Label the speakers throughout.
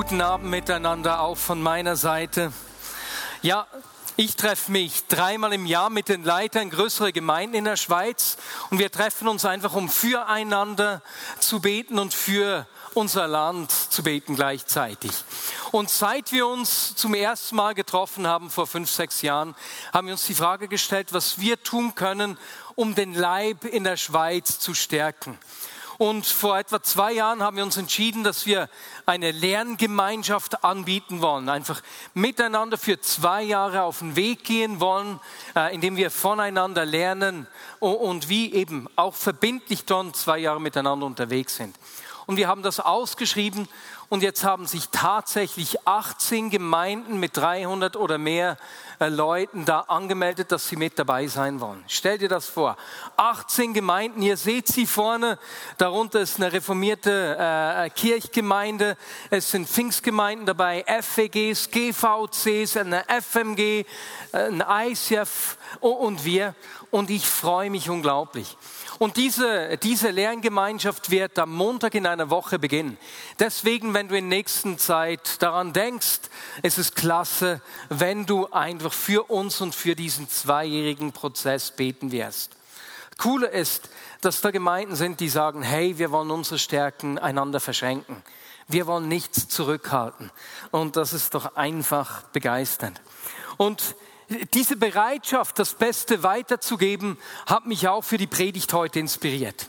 Speaker 1: Guten Abend miteinander auch von meiner Seite. Ja, ich treffe mich dreimal im Jahr mit den Leitern größerer Gemeinden in der Schweiz und wir treffen uns einfach, um füreinander zu beten und für unser Land zu beten gleichzeitig. Und seit wir uns zum ersten Mal getroffen haben, vor fünf, sechs Jahren, haben wir uns die Frage gestellt, was wir tun können, um den Leib in der Schweiz zu stärken. Und vor etwa zwei Jahren haben wir uns entschieden, dass wir eine Lerngemeinschaft anbieten wollen. Einfach miteinander für zwei Jahre auf den Weg gehen wollen, äh, indem wir voneinander lernen und wie eben auch verbindlich dann zwei Jahre miteinander unterwegs sind. Und wir haben das ausgeschrieben und jetzt haben sich tatsächlich 18 Gemeinden mit 300 oder mehr Leuten da angemeldet, dass sie mit dabei sein wollen. Stell dir das vor. 18 Gemeinden, ihr seht sie vorne, darunter ist eine reformierte äh, Kirchgemeinde, es sind Pfingstgemeinden dabei, FWGs, GVCs, eine FMG, äh, ein ICF und wir. Und ich freue mich unglaublich. Und diese, diese Lerngemeinschaft wird am Montag in einer Woche beginnen. Deswegen, wenn du in nächster Zeit daran denkst, es ist klasse, wenn du einfach für uns und für diesen zweijährigen Prozess beten wirst. Coole ist, dass da Gemeinden sind, die sagen, hey, wir wollen unsere Stärken einander verschenken. Wir wollen nichts zurückhalten. Und das ist doch einfach begeisternd. Und diese Bereitschaft, das Beste weiterzugeben, hat mich auch für die Predigt heute inspiriert.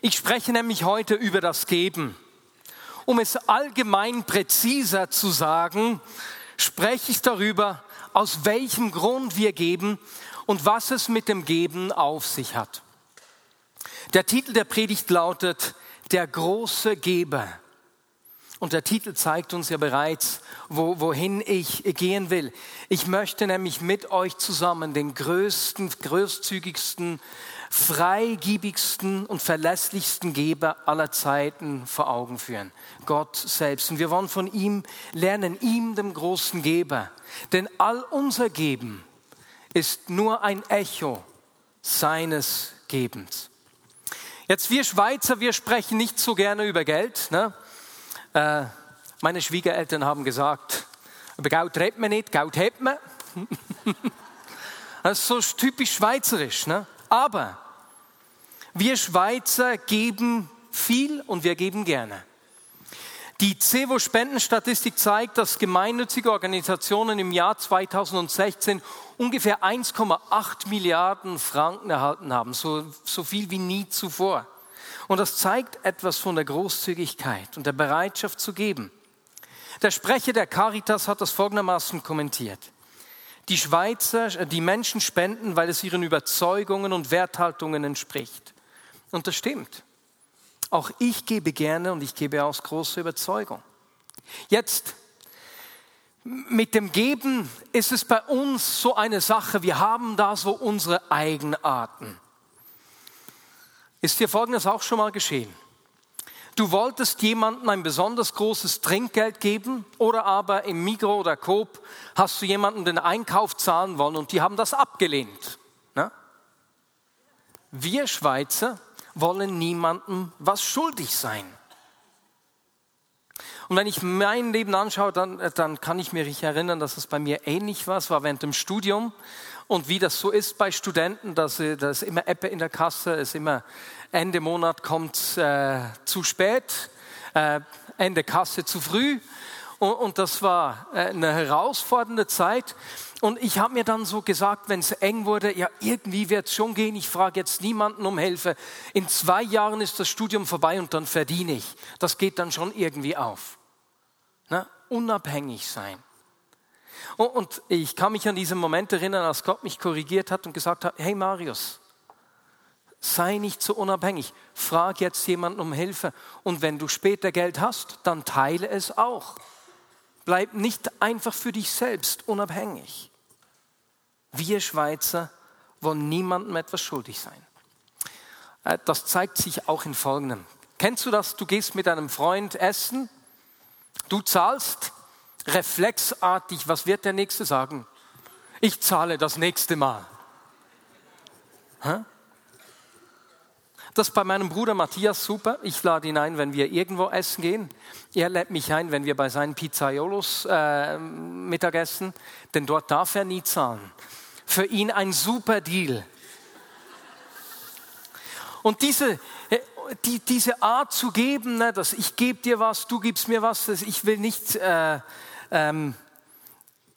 Speaker 1: Ich spreche nämlich heute über das Geben. Um es allgemein präziser zu sagen, spreche ich darüber, aus welchem Grund wir geben und was es mit dem Geben auf sich hat. Der Titel der Predigt lautet Der große Geber. Und der Titel zeigt uns ja bereits, wo, wohin ich gehen will. Ich möchte nämlich mit euch zusammen den größten, großzügigsten, freigiebigsten und verlässlichsten Geber aller Zeiten vor Augen führen. Gott selbst. Und wir wollen von ihm lernen, ihm, dem großen Geber. Denn all unser Geben ist nur ein Echo seines Gebens. Jetzt wir Schweizer, wir sprechen nicht so gerne über Geld. Ne? Äh, meine Schwiegereltern haben gesagt, über Geld redet man nicht, Geld hat man. das ist so typisch schweizerisch. Ne? Aber wir Schweizer geben viel und wir geben gerne. Die CEVO-Spendenstatistik zeigt, dass gemeinnützige Organisationen im Jahr 2016 ungefähr 1,8 Milliarden Franken erhalten haben, so, so viel wie nie zuvor. Und das zeigt etwas von der Großzügigkeit und der Bereitschaft zu geben. Der Sprecher der Caritas hat das folgendermaßen kommentiert. Die Schweizer, äh, die Menschen spenden, weil es ihren Überzeugungen und Werthaltungen entspricht. Und das stimmt. Auch ich gebe gerne und ich gebe aus großer Überzeugung. Jetzt, mit dem Geben ist es bei uns so eine Sache, wir haben da so unsere Eigenarten. Ist dir Folgendes auch schon mal geschehen? Du wolltest jemandem ein besonders großes Trinkgeld geben oder aber im Migro oder Coop hast du jemandem den Einkauf zahlen wollen und die haben das abgelehnt. Ne? Wir Schweizer wollen niemandem was schuldig sein. Und wenn ich mein Leben anschaue, dann, dann kann ich mich erinnern, dass es bei mir ähnlich war. Es war während dem Studium. Und wie das so ist bei Studenten, dass da immer Eppe in der Kasse, ist immer Ende Monat kommt äh, zu spät, äh, Ende Kasse zu früh. Und, und das war äh, eine herausfordernde Zeit. Und ich habe mir dann so gesagt, wenn es eng wurde, ja, irgendwie wird es schon gehen. Ich frage jetzt niemanden um Hilfe. In zwei Jahren ist das Studium vorbei und dann verdiene ich. Das geht dann schon irgendwie auf. Na, unabhängig sein. Und ich kann mich an diesen Moment erinnern, als Gott mich korrigiert hat und gesagt hat, hey Marius, sei nicht so unabhängig, frag jetzt jemanden um Hilfe und wenn du später Geld hast, dann teile es auch. Bleib nicht einfach für dich selbst unabhängig. Wir Schweizer wollen niemandem etwas schuldig sein. Äh, das zeigt sich auch in Folgendem. Kennst du das? Du gehst mit einem Freund essen, du zahlst reflexartig, was wird der Nächste sagen? Ich zahle das nächste Mal. Hä? Das ist bei meinem Bruder Matthias super. Ich lade ihn ein, wenn wir irgendwo essen gehen. Er lädt mich ein, wenn wir bei seinen Pizzaiolos äh, Mittagessen, denn dort darf er nie zahlen. Für ihn ein super Deal. Und diese, äh, die, diese Art zu geben, ne, dass ich gebe dir was, du gibst mir was, ich will nicht äh, ähm,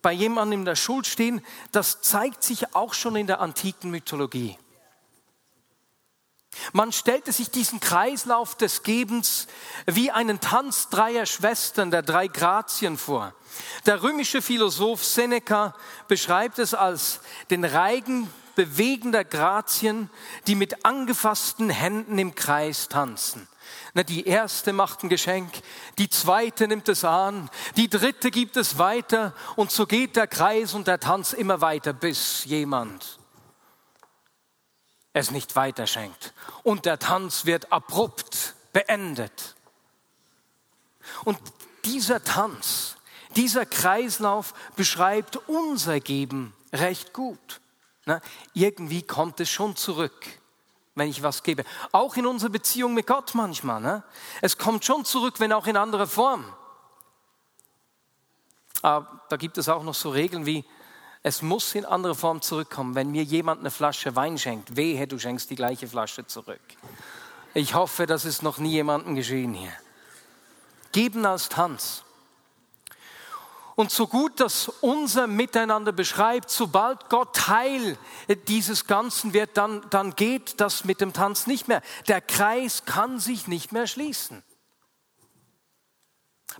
Speaker 1: bei jemandem in der Schuld stehen, das zeigt sich auch schon in der antiken Mythologie. Man stellte sich diesen Kreislauf des Gebens wie einen Tanz dreier Schwestern, der drei Grazien vor. Der römische Philosoph Seneca beschreibt es als den Reigen bewegender Grazien, die mit angefassten Händen im Kreis tanzen. Die erste macht ein Geschenk, die zweite nimmt es an, die dritte gibt es weiter und so geht der Kreis und der Tanz immer weiter, bis jemand es nicht weiterschenkt. Und der Tanz wird abrupt beendet. Und dieser Tanz, dieser Kreislauf beschreibt unser Geben recht gut. Ne? Irgendwie kommt es schon zurück, wenn ich was gebe. Auch in unserer Beziehung mit Gott manchmal. Ne? Es kommt schon zurück, wenn auch in anderer Form. Aber da gibt es auch noch so Regeln wie, es muss in anderer Form zurückkommen. Wenn mir jemand eine Flasche Wein schenkt, wehe, du schenkst die gleiche Flasche zurück. Ich hoffe, das ist noch nie jemandem geschehen hier. Geben als Tanz. Und so gut das unser Miteinander beschreibt, sobald Gott Teil dieses Ganzen wird, dann, dann geht das mit dem Tanz nicht mehr. Der Kreis kann sich nicht mehr schließen.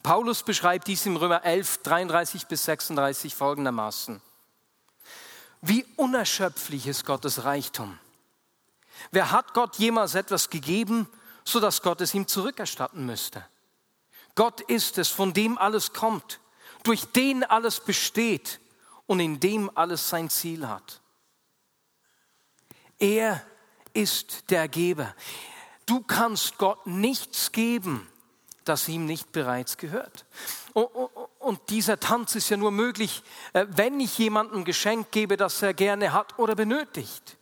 Speaker 1: Paulus beschreibt dies im Römer 11, 33 bis 36 folgendermaßen. Wie unerschöpflich ist Gottes Reichtum. Wer hat Gott jemals etwas gegeben, sodass Gott es ihm zurückerstatten müsste? Gott ist es, von dem alles kommt, durch den alles besteht und in dem alles sein Ziel hat. Er ist der Geber. Du kannst Gott nichts geben, das ihm nicht bereits gehört. Und dieser Tanz ist ja nur möglich, äh, wenn ich jemandem Geschenk gebe, das er gerne hat oder benötigt.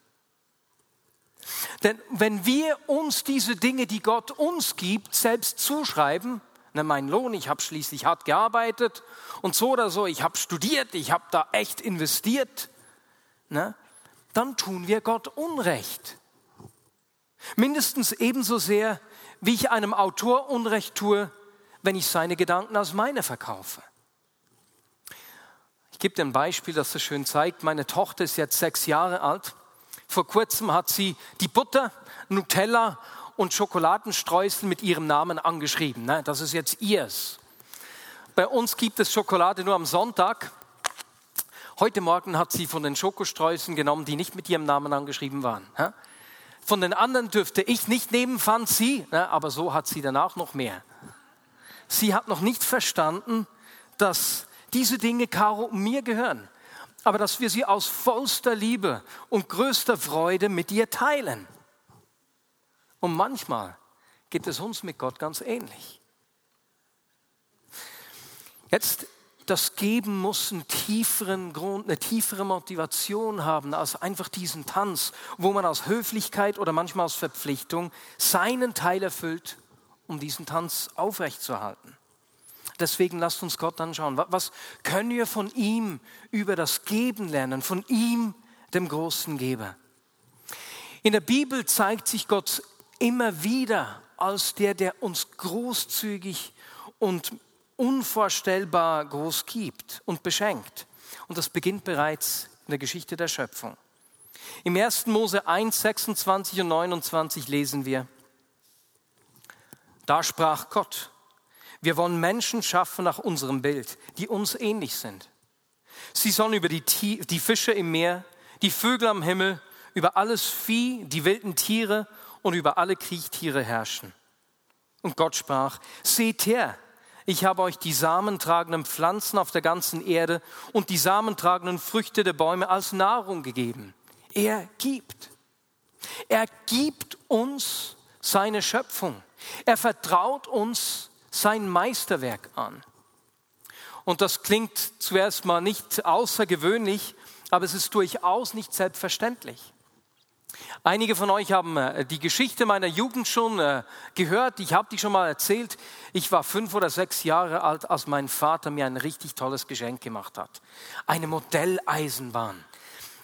Speaker 1: Denn wenn wir uns diese Dinge, die Gott uns gibt, selbst zuschreiben, ne, mein Lohn, ich habe schließlich hart gearbeitet und so oder so, ich habe studiert, ich habe da echt investiert, ne, dann tun wir Gott Unrecht. Mindestens ebenso sehr, wie ich einem Autor Unrecht tue, wenn ich seine Gedanken als meine verkaufe. Ich gebe dir ein Beispiel, das das schön zeigt. Meine Tochter ist jetzt sechs Jahre alt. Vor kurzem hat sie die Butter, Nutella und Schokoladenstreusel mit ihrem Namen angeschrieben. Ne? Das ist jetzt ihrs. Bei uns gibt es Schokolade nur am Sonntag. Heute Morgen hat sie von den Schokostreuseln genommen, die nicht mit ihrem Namen angeschrieben waren. Von den anderen dürfte ich nicht nehmen, fand sie, ne? aber so hat sie danach noch mehr. Sie hat noch nicht verstanden, dass diese Dinge Caro mir gehören, aber dass wir sie aus vollster Liebe und größter Freude mit ihr teilen. Und manchmal geht es uns mit Gott ganz ähnlich. Jetzt, das Geben muss einen tieferen Grund, eine tiefere Motivation haben als einfach diesen Tanz, wo man aus Höflichkeit oder manchmal aus Verpflichtung seinen Teil erfüllt um diesen Tanz aufrechtzuerhalten. Deswegen lasst uns Gott anschauen. Was können wir von ihm über das Geben lernen, von ihm, dem großen Geber? In der Bibel zeigt sich Gott immer wieder als der, der uns großzügig und unvorstellbar groß gibt und beschenkt. Und das beginnt bereits in der Geschichte der Schöpfung. Im 1. Mose 1, 26 und 29 lesen wir, da sprach Gott, wir wollen Menschen schaffen nach unserem Bild, die uns ähnlich sind. Sie sollen über die, die Fische im Meer, die Vögel am Himmel, über alles Vieh, die wilden Tiere und über alle Kriechtiere herrschen. Und Gott sprach, seht her, Ich habe euch die samentragenden Pflanzen auf der ganzen Erde und die samentragenden Früchte der Bäume als Nahrung gegeben. Er gibt. Er gibt uns seine Schöpfung. Er vertraut uns sein Meisterwerk an. Und das klingt zuerst mal nicht außergewöhnlich, aber es ist durchaus nicht selbstverständlich. Einige von euch haben äh, die Geschichte meiner Jugend schon äh, gehört. Ich habe die schon mal erzählt. Ich war fünf oder sechs Jahre alt, als mein Vater mir ein richtig tolles Geschenk gemacht hat. Eine Modelleisenbahn.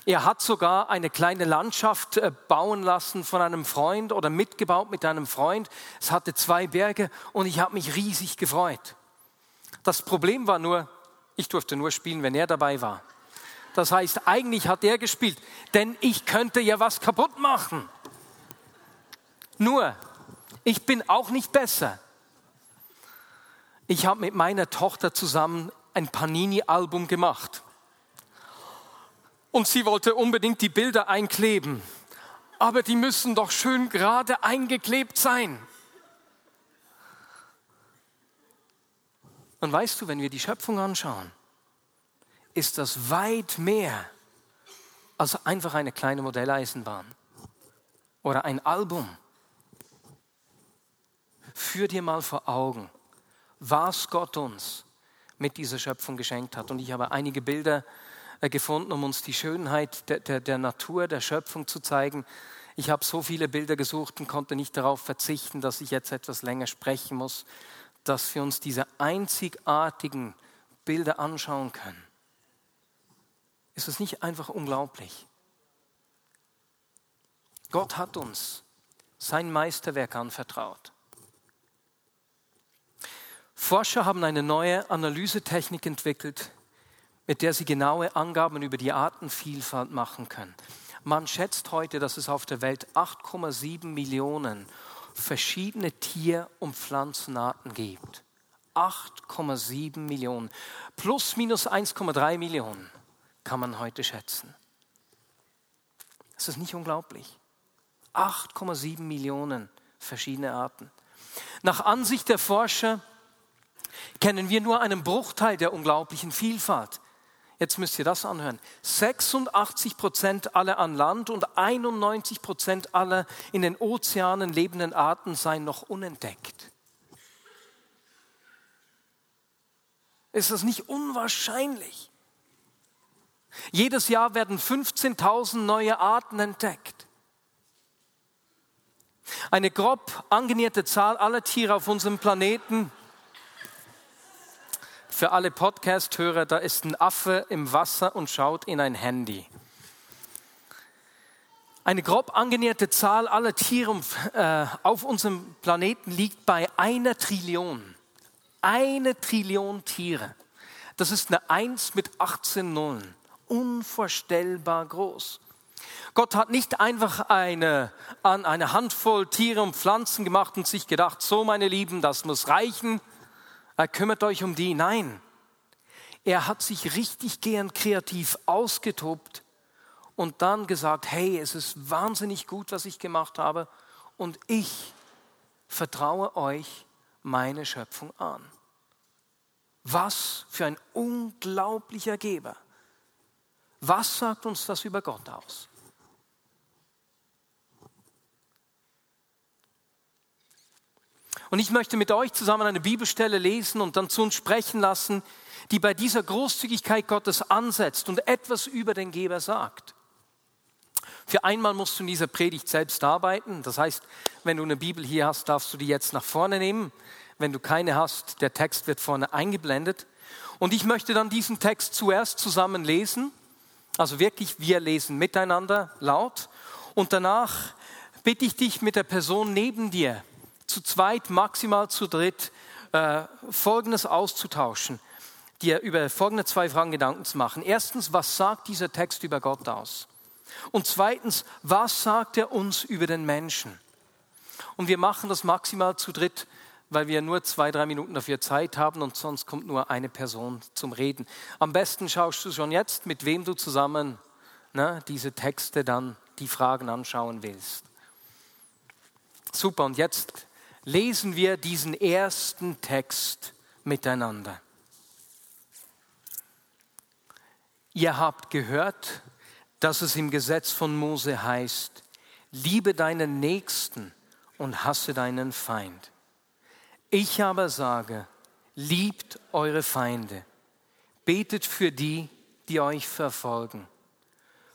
Speaker 1: Er hat sogar eine kleine Landschaft äh, bauen lassen von einem Freund oder mitgebaut mit einem Freund. Es hatte zwei Berge und ich habe mich riesig gefreut. Das Problem war nur, ich durfte nur spielen, wenn er dabei war. Das heißt, eigentlich hat er gespielt, denn ich könnte ja was kaputt machen. Nur, ich bin auch nicht besser. Ich habe mit meiner Tochter zusammen ein Panini-Album gemacht. Und sie wollte unbedingt die Bilder einkleben. Aber die müssen doch schön gerade eingeklebt sein. Und weißt du, wenn wir die Schöpfung anschauen, ist das weit mehr als einfach eine kleine Modelleisenbahn oder ein Album. Führ dir mal vor Augen, was Gott uns mit dieser Schöpfung geschenkt hat. Und ich habe einige Bilder gefunden, um uns die Schönheit der, der, der Natur, der Schöpfung zu zeigen. Ich habe so viele Bilder gesucht und konnte nicht darauf verzichten, dass ich jetzt etwas länger sprechen muss, dass wir uns diese einzigartigen Bilder anschauen können. Ist das nicht einfach unglaublich? Gott hat uns sein Meisterwerk anvertraut. Forscher haben eine neue Analysetechnik entwickelt, mit der sie genaue Angaben über die Artenvielfalt machen können. Man schätzt heute, dass es auf der Welt 8,7 Millionen verschiedene Tier- und Pflanzenarten gibt. 8,7 Millionen. Plus minus 1,3 Millionen kann man heute schätzen. Das ist nicht unglaublich. 8,7 Millionen verschiedene Arten. Nach Ansicht der Forscher kennen wir nur einen Bruchteil der unglaublichen Vielfalt. Jetzt müsst ihr das anhören. 86 Prozent aller an Land und 91 Prozent aller in den Ozeanen lebenden Arten seien noch unentdeckt. Ist das nicht unwahrscheinlich? Jedes Jahr werden 15.000 neue Arten entdeckt. Eine grob angenierte Zahl aller Tiere auf unserem Planeten. Für alle Podcast-Hörer, da ist ein Affe im Wasser und schaut in ein Handy. Eine grob angenierte Zahl aller Tiere äh, auf unserem Planeten liegt bei einer Trillion. Eine Trillion Tiere. Das ist eine 1 mit 18 Nullen unvorstellbar groß. Gott hat nicht einfach eine, an eine Handvoll Tiere und Pflanzen gemacht und sich gedacht, so meine Lieben, das muss reichen, kümmert euch um die. Nein, er hat sich richtig gern kreativ ausgetobt und dann gesagt, hey, es ist wahnsinnig gut, was ich gemacht habe und ich vertraue euch meine Schöpfung an. Was für ein unglaublicher Geber. Was sagt uns das über Gott aus? Und ich möchte mit euch zusammen eine Bibelstelle lesen und dann zu uns sprechen lassen, die bei dieser Großzügigkeit Gottes ansetzt und etwas über den Geber sagt. Für einmal musst du in dieser Predigt selbst arbeiten. Das heißt, wenn du eine Bibel hier hast, darfst du die jetzt nach vorne nehmen. Wenn du keine hast, der Text wird vorne eingeblendet. Und ich möchte dann diesen Text zuerst zusammen lesen also wirklich, wir lesen miteinander laut und danach bitte ich dich mit der Person neben dir, zu zweit, maximal zu dritt, äh, Folgendes auszutauschen, dir über folgende zwei Fragen Gedanken zu machen. Erstens, was sagt dieser Text über Gott aus? Und zweitens, was sagt er uns über den Menschen? Und wir machen das maximal zu dritt weil wir nur zwei, drei Minuten dafür Zeit haben und sonst kommt nur eine Person zum Reden. Am besten schaust du schon jetzt, mit wem du zusammen ne, diese Texte dann, die Fragen anschauen willst. Super, und jetzt lesen wir diesen ersten Text miteinander. Ihr habt gehört, dass es im Gesetz von Mose heißt, liebe deinen Nächsten und hasse deinen Feind. Ich aber sage, liebt eure Feinde, betet für die, die euch verfolgen.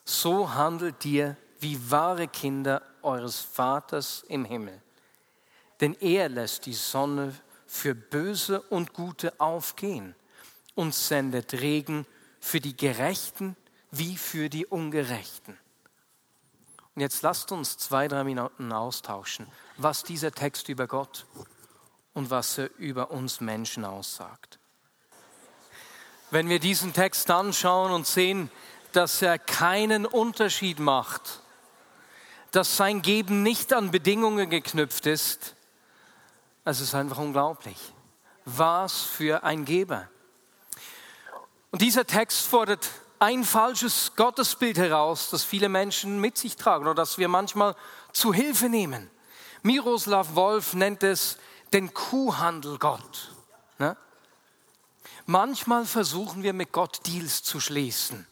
Speaker 1: So handelt ihr wie wahre Kinder eures Vaters im Himmel. Denn er lässt die Sonne für Böse und Gute aufgehen und sendet Regen für die Gerechten wie für die Ungerechten. Und jetzt lasst uns zwei, drei Minuten austauschen, was dieser Text über Gott und was er über uns Menschen aussagt. Wenn wir diesen Text anschauen und sehen, dass er keinen Unterschied macht, dass sein Geben nicht an Bedingungen geknüpft ist, es ist einfach unglaublich. Was für ein Geber. Und dieser Text fordert ein falsches Gottesbild heraus, das viele Menschen mit sich tragen oder das wir manchmal zu Hilfe nehmen. Miroslav Wolf nennt es den Kuhhandel Gott. Ne? Manchmal versuchen wir mit Gott Deals zu schließen.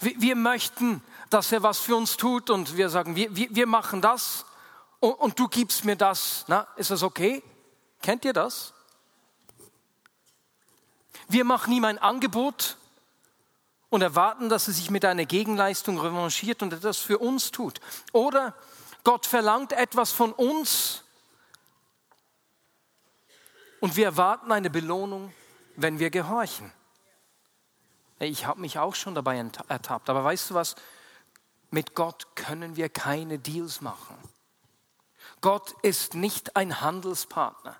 Speaker 1: Wir, wir, möchten, dass er was für uns tut und wir sagen, wir, wir, wir machen das und, und, du gibst mir das. Na, ist das okay? Kennt ihr das? Wir machen ihm ein Angebot und erwarten, dass er sich mit einer Gegenleistung revanchiert und etwas für uns tut. Oder Gott verlangt etwas von uns und wir erwarten eine Belohnung, wenn wir gehorchen. Ich habe mich auch schon dabei ertappt, aber weißt du was? Mit Gott können wir keine Deals machen. Gott ist nicht ein Handelspartner.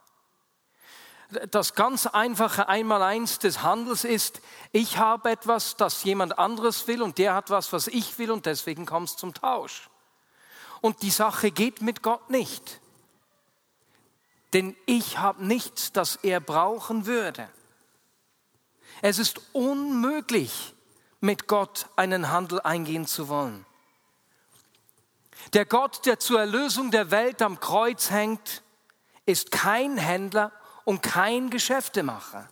Speaker 1: Das ganz einfache Einmaleins des Handels ist, ich habe etwas, das jemand anderes will und der hat was, was ich will und deswegen kommt es zum Tausch. Und die Sache geht mit Gott nicht. Denn ich habe nichts, das er brauchen würde. Es ist unmöglich, mit Gott einen Handel eingehen zu wollen. Der Gott, der zur Erlösung der Welt am Kreuz hängt, ist kein Händler und kein Geschäftemacher.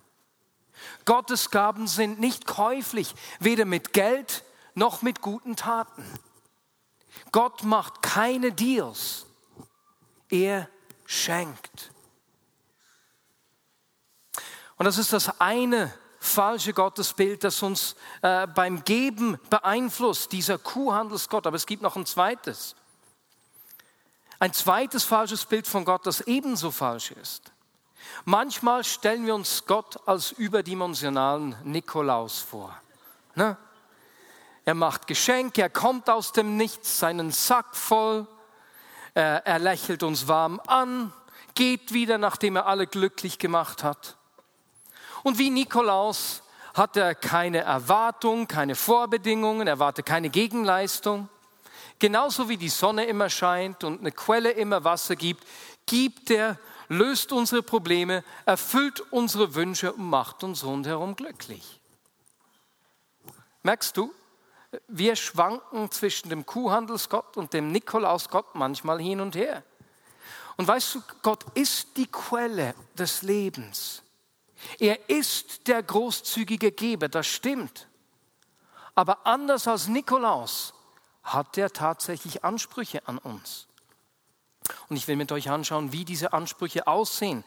Speaker 1: Gottes Gaben sind nicht käuflich, weder mit Geld noch mit guten Taten. Gott macht keine Deals, er schenkt. Und das ist das eine falsche Gottesbild, das uns äh, beim Geben beeinflusst, dieser Kuhhandelsgott. Aber es gibt noch ein zweites. Ein zweites falsches Bild von Gott, das ebenso falsch ist. Manchmal stellen wir uns Gott als überdimensionalen Nikolaus vor. Ne? Er macht Geschenke, er kommt aus dem Nichts, seinen Sack voll, er, er lächelt uns warm an, geht wieder, nachdem er alle glücklich gemacht hat. Und wie Nikolaus hat er keine Erwartung, keine Vorbedingungen, er erwartet keine Gegenleistung. Genauso wie die Sonne immer scheint und eine Quelle immer Wasser gibt, gibt er, löst unsere Probleme, erfüllt unsere Wünsche und macht uns rundherum glücklich. Merkst du, wir schwanken zwischen dem Kuhhandelsgott und dem Nikolausgott manchmal hin und her. Und weißt du, Gott ist die Quelle des Lebens. Er ist der großzügige Geber, das stimmt. Aber anders als Nikolaus hat er tatsächlich Ansprüche an uns. Und ich will mit euch anschauen, wie diese Ansprüche aussehen.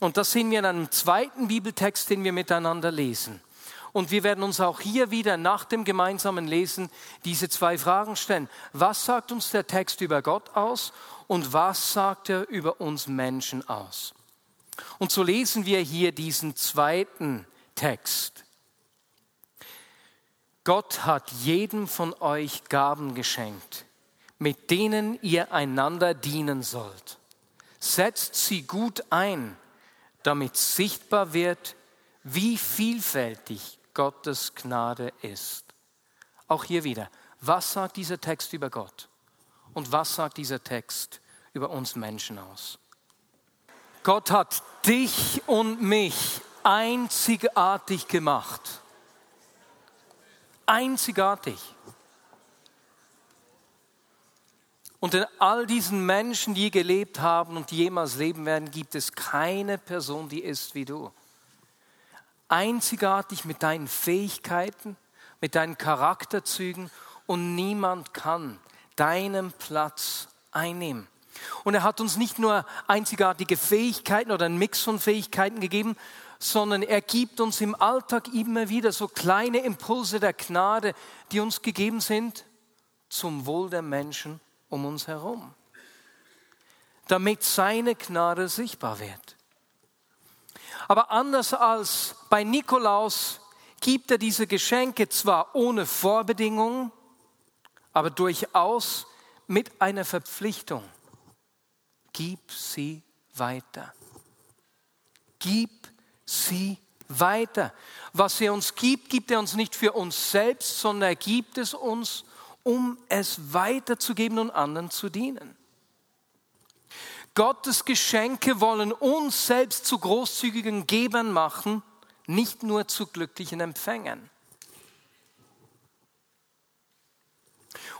Speaker 1: Und das sehen wir in einem zweiten Bibeltext, den wir miteinander lesen. Und wir werden uns auch hier wieder nach dem gemeinsamen Lesen diese zwei Fragen stellen. Was sagt uns der Text über Gott aus und was sagt er über uns Menschen aus? Und so lesen wir hier diesen zweiten Text. Gott hat jedem von euch Gaben geschenkt, mit denen ihr einander dienen sollt. Setzt sie gut ein, damit sichtbar wird, wie vielfältig Gottes Gnade ist. Auch hier wieder, was sagt dieser Text über Gott? Und was sagt dieser Text über uns Menschen aus? Gott hat dich und mich einzigartig gemacht einzigartig. Und in all diesen Menschen, die gelebt haben und die jemals leben werden, gibt es keine Person, die ist wie du. einzigartig mit deinen Fähigkeiten, mit deinen Charakterzügen und niemand kann deinen Platz einnehmen. Und er hat uns nicht nur einzigartige Fähigkeiten oder einen Mix von Fähigkeiten gegeben, sondern er gibt uns im Alltag immer wieder so kleine Impulse der Gnade, die uns gegeben sind zum Wohl der Menschen um uns herum, damit seine Gnade sichtbar wird. Aber anders als bei Nikolaus gibt er diese Geschenke zwar ohne Vorbedingungen, aber durchaus mit einer Verpflichtung. Gib sie weiter. Gib sie weiter. Was er uns gibt, gibt er uns nicht für uns selbst, sondern er gibt es uns, um es weiterzugeben und anderen zu dienen. Gottes Geschenke wollen uns selbst zu großzügigen Gebern machen, nicht nur zu glücklichen Empfängern.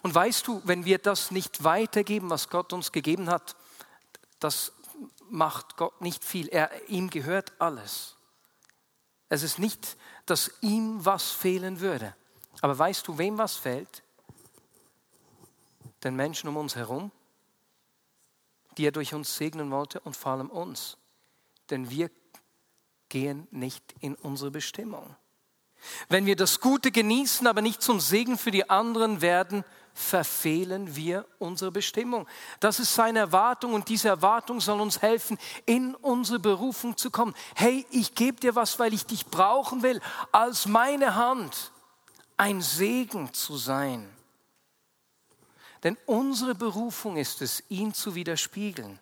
Speaker 1: Und weißt du, wenn wir das nicht weitergeben, was Gott uns gegeben hat, das macht Gott nicht viel. Er, ihm gehört alles. Es ist nicht, dass ihm was fehlen würde. Aber weißt du, wem was fehlt? Den Menschen um uns herum, die er durch uns segnen wollte und vor allem uns. Denn wir gehen nicht in unsere Bestimmung. Wenn wir das Gute genießen, aber nicht zum Segen für die anderen werden, verfehlen wir unsere Bestimmung. Das ist seine Erwartung und diese Erwartung soll uns helfen, in unsere Berufung zu kommen. Hey, ich gebe dir was, weil ich dich brauchen will, als meine Hand ein Segen zu sein. Denn unsere Berufung ist es, ihn zu widerspiegeln.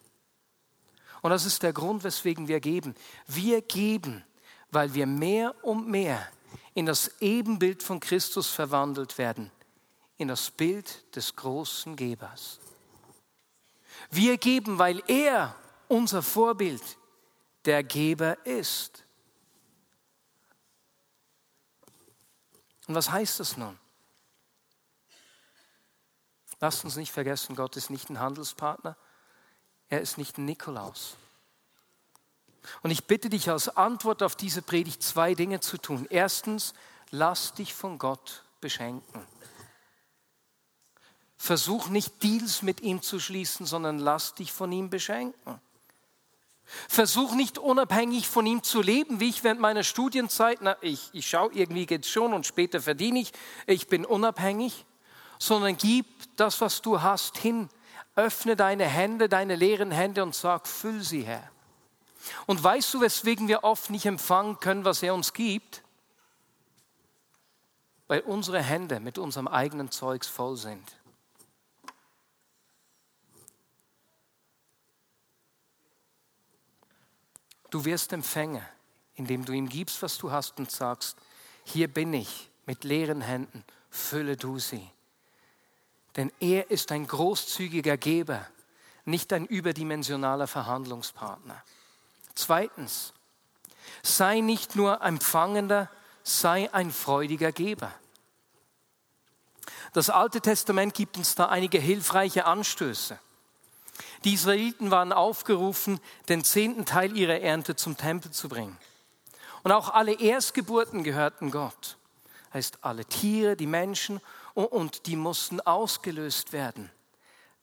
Speaker 1: Und das ist der Grund, weswegen wir geben. Wir geben, weil wir mehr und mehr in das Ebenbild von Christus verwandelt werden in das Bild des großen Gebers. Wir geben, weil er unser Vorbild, der Geber ist. Und was heißt das nun? Lasst uns nicht vergessen, Gott ist nicht ein Handelspartner, er ist nicht ein Nikolaus. Und ich bitte dich als Antwort auf diese Predigt zwei Dinge zu tun. Erstens, lass dich von Gott beschenken. Versuch nicht Deals mit ihm zu schließen, sondern lass dich von ihm beschenken. Versuch nicht unabhängig von ihm zu leben, wie ich während meiner Studienzeit, na, ich, ich schaue, irgendwie geht's schon und später verdiene ich, ich bin unabhängig, sondern gib das, was du hast, hin. Öffne deine Hände, deine leeren Hände und sag, füll sie, Herr. Und weißt du, weswegen wir oft nicht empfangen können, was er uns gibt? Weil unsere Hände mit unserem eigenen Zeugs voll sind. Du wirst Empfänger, indem du ihm gibst, was du hast und sagst, hier bin ich mit leeren Händen, fülle du sie. Denn er ist ein großzügiger Geber, nicht ein überdimensionaler Verhandlungspartner. Zweitens, sei nicht nur empfangender, sei ein freudiger Geber. Das Alte Testament gibt uns da einige hilfreiche Anstöße. Die Israeliten waren aufgerufen, den zehnten Teil ihrer Ernte zum Tempel zu bringen. Und auch alle Erstgeburten gehörten Gott. Heißt alle Tiere, die Menschen und die mussten ausgelöst werden.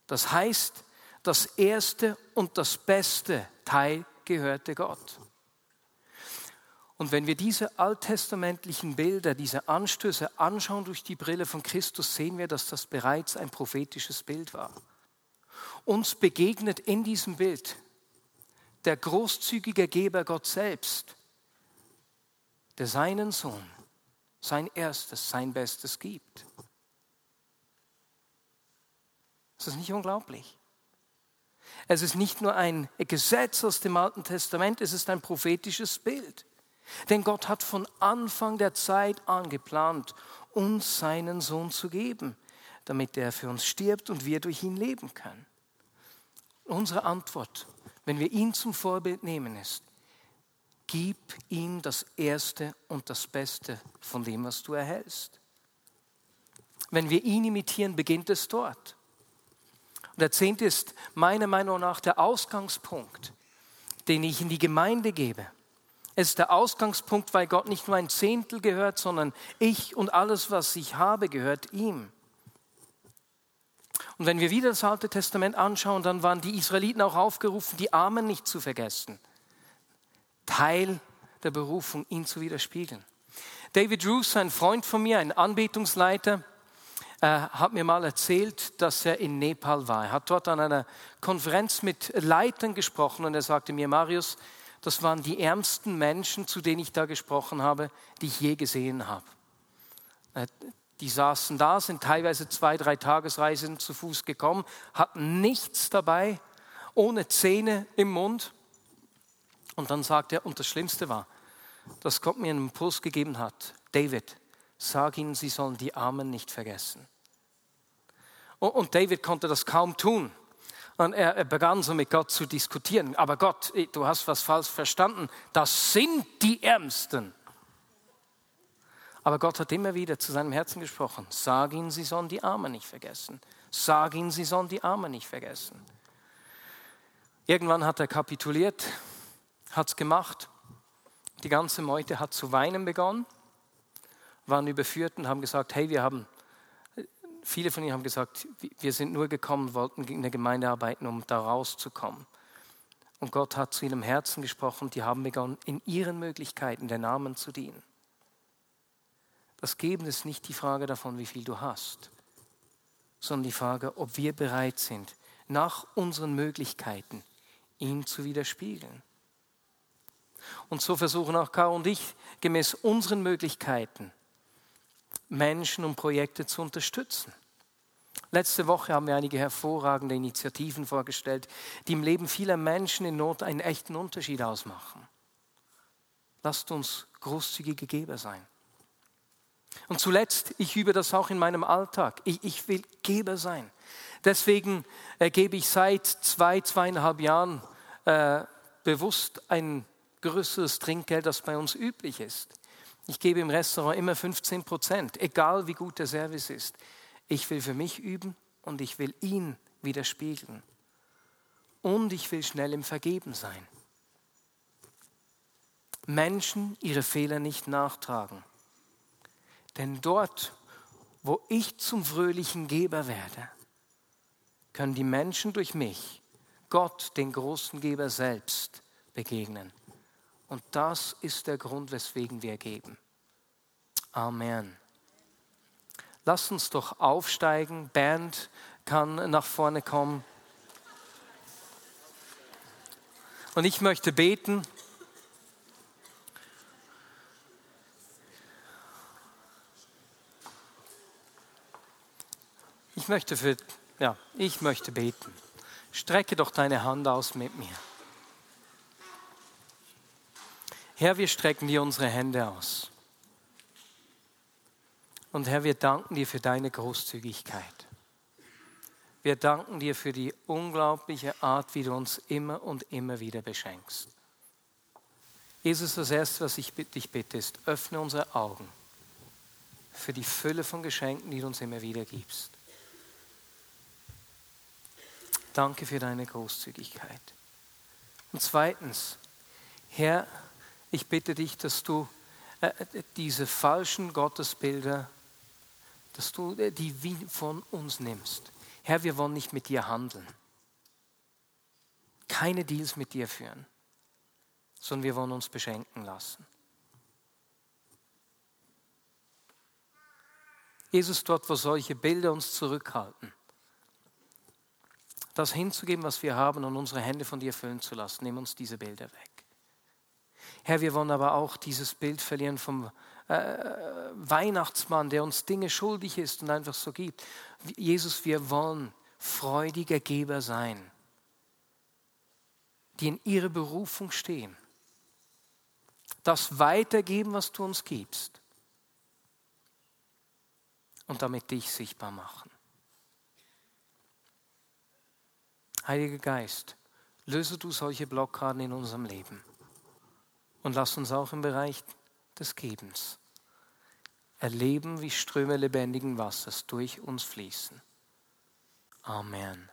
Speaker 1: Das heißt, das erste und das beste Teil gehörte Gott. Und wenn wir diese alttestamentlichen Bilder, diese Anstöße anschauen durch die Brille von Christus, sehen wir, dass das bereits ein prophetisches Bild war uns begegnet in diesem Bild der großzügige Geber Gott selbst, der seinen Sohn, sein erstes, sein Bestes gibt. Ist das nicht unglaublich? Es ist nicht nur ein Gesetz aus dem Alten Testament, es ist ein prophetisches Bild. Denn Gott hat von Anfang der Zeit an geplant, uns seinen Sohn zu geben, damit er für uns stirbt und wir durch ihn leben können. Unsere Antwort, wenn wir ihn zum Vorbild nehmen, ist, gib ihm das Erste und das Beste von dem, was du erhältst. Wenn wir ihn imitieren, beginnt es dort. Und der Zehnte ist meiner Meinung nach der Ausgangspunkt, den ich in die Gemeinde gebe. Es ist der Ausgangspunkt, weil Gott nicht nur ein Zehntel gehört, sondern ich und alles, was ich habe, gehört ihm. Und wenn wir wieder das Alte Testament anschauen, dann waren die Israeliten auch aufgerufen, die Armen nicht zu vergessen. Teil der Berufung, ihn zu widerspiegeln. David Roos, ein Freund von mir, ein Anbetungsleiter, äh, hat mir mal erzählt, dass er in Nepal war. Er hat dort an einer Konferenz mit Leitern gesprochen und er sagte mir, Marius, das waren die ärmsten Menschen, zu denen ich da gesprochen habe, die ich je gesehen habe. Die saßen da, sind teilweise zwei, drei Tagesreisen zu Fuß gekommen, hatten nichts dabei, ohne Zähne im Mund. Und dann sagt er, und das Schlimmste war, dass Gott mir einen Impuls gegeben hat, David, sag ihnen, sie sollen die Armen nicht vergessen. Und David konnte das kaum tun. Und er begann so mit Gott zu diskutieren. Aber Gott, du hast was falsch verstanden. Das sind die Ärmsten. Aber Gott hat immer wieder zu seinem Herzen gesprochen. Sag ihnen, sie sollen die Armen nicht vergessen. Sag ihnen, sie sollen die Armen nicht vergessen. Irgendwann hat er kapituliert, hat es gemacht. Die ganze Meute hat zu weinen begonnen, waren überführt und haben gesagt, hey, wir haben, viele von ihnen haben gesagt, wir sind nur gekommen, wollten in der Gemeinde arbeiten, um da rauszukommen. Und Gott hat zu ihrem Herzen gesprochen, die haben begonnen, in ihren Möglichkeiten der Namen zu dienen. Das Geben ist nicht die Frage davon, wie viel du hast, sondern die Frage, ob wir bereit sind, nach unseren Möglichkeiten ihm zu widerspiegeln. Und so versuchen auch Caro und ich, gemäß unseren Möglichkeiten, Menschen und Projekte zu unterstützen. Letzte Woche haben wir einige hervorragende Initiativen vorgestellt, die im Leben vieler Menschen in Not einen echten Unterschied ausmachen. Lasst uns großzügige Geber sein. Und zuletzt, ich übe das auch in meinem Alltag. Ich, ich will Geber sein. Deswegen äh, gebe ich seit zwei, zweieinhalb Jahren äh, bewusst ein größeres Trinkgeld, das bei uns üblich ist. Ich gebe im Restaurant immer 15 Prozent, egal wie gut der Service ist. Ich will für mich üben und ich will ihn widerspiegeln. Und ich will schnell im Vergeben sein. Menschen ihre Fehler nicht nachtragen. Denn dort, wo ich zum fröhlichen Geber werde, können die Menschen durch mich Gott, den großen Geber selbst, begegnen. Und das ist der Grund, weswegen wir geben. Amen. Lass uns doch aufsteigen. Bernd kann nach vorne kommen. Und ich möchte beten. Möchte für, ja, ich möchte beten. Strecke doch deine Hand aus mit mir. Herr, wir strecken dir unsere Hände aus. Und Herr, wir danken dir für deine Großzügigkeit. Wir danken dir für die unglaubliche Art, wie du uns immer und immer wieder beschenkst. Jesus, das Erste, was ich dich bitte, ist, öffne unsere Augen für die Fülle von Geschenken, die du uns immer wieder gibst. Danke für deine Großzügigkeit. Und zweitens, Herr, ich bitte dich, dass du äh, diese falschen Gottesbilder, dass du äh, die von uns nimmst. Herr, wir wollen nicht mit dir handeln, keine Deals mit dir führen, sondern wir wollen uns beschenken lassen. Jesus, dort, wo solche Bilder uns zurückhalten, das hinzugeben, was wir haben und unsere Hände von dir füllen zu lassen, nimm uns diese Bilder weg. Herr, wir wollen aber auch dieses Bild verlieren vom äh, Weihnachtsmann, der uns Dinge schuldig ist und einfach so gibt. Jesus, wir wollen freudige Geber sein, die in ihrer Berufung stehen. Das weitergeben, was du uns gibst. Und damit dich sichtbar machen. Heiliger Geist, löse du solche Blockaden in unserem Leben. Und lass uns auch im Bereich des Gebens erleben, wie Ströme lebendigen Wassers durch uns fließen. Amen.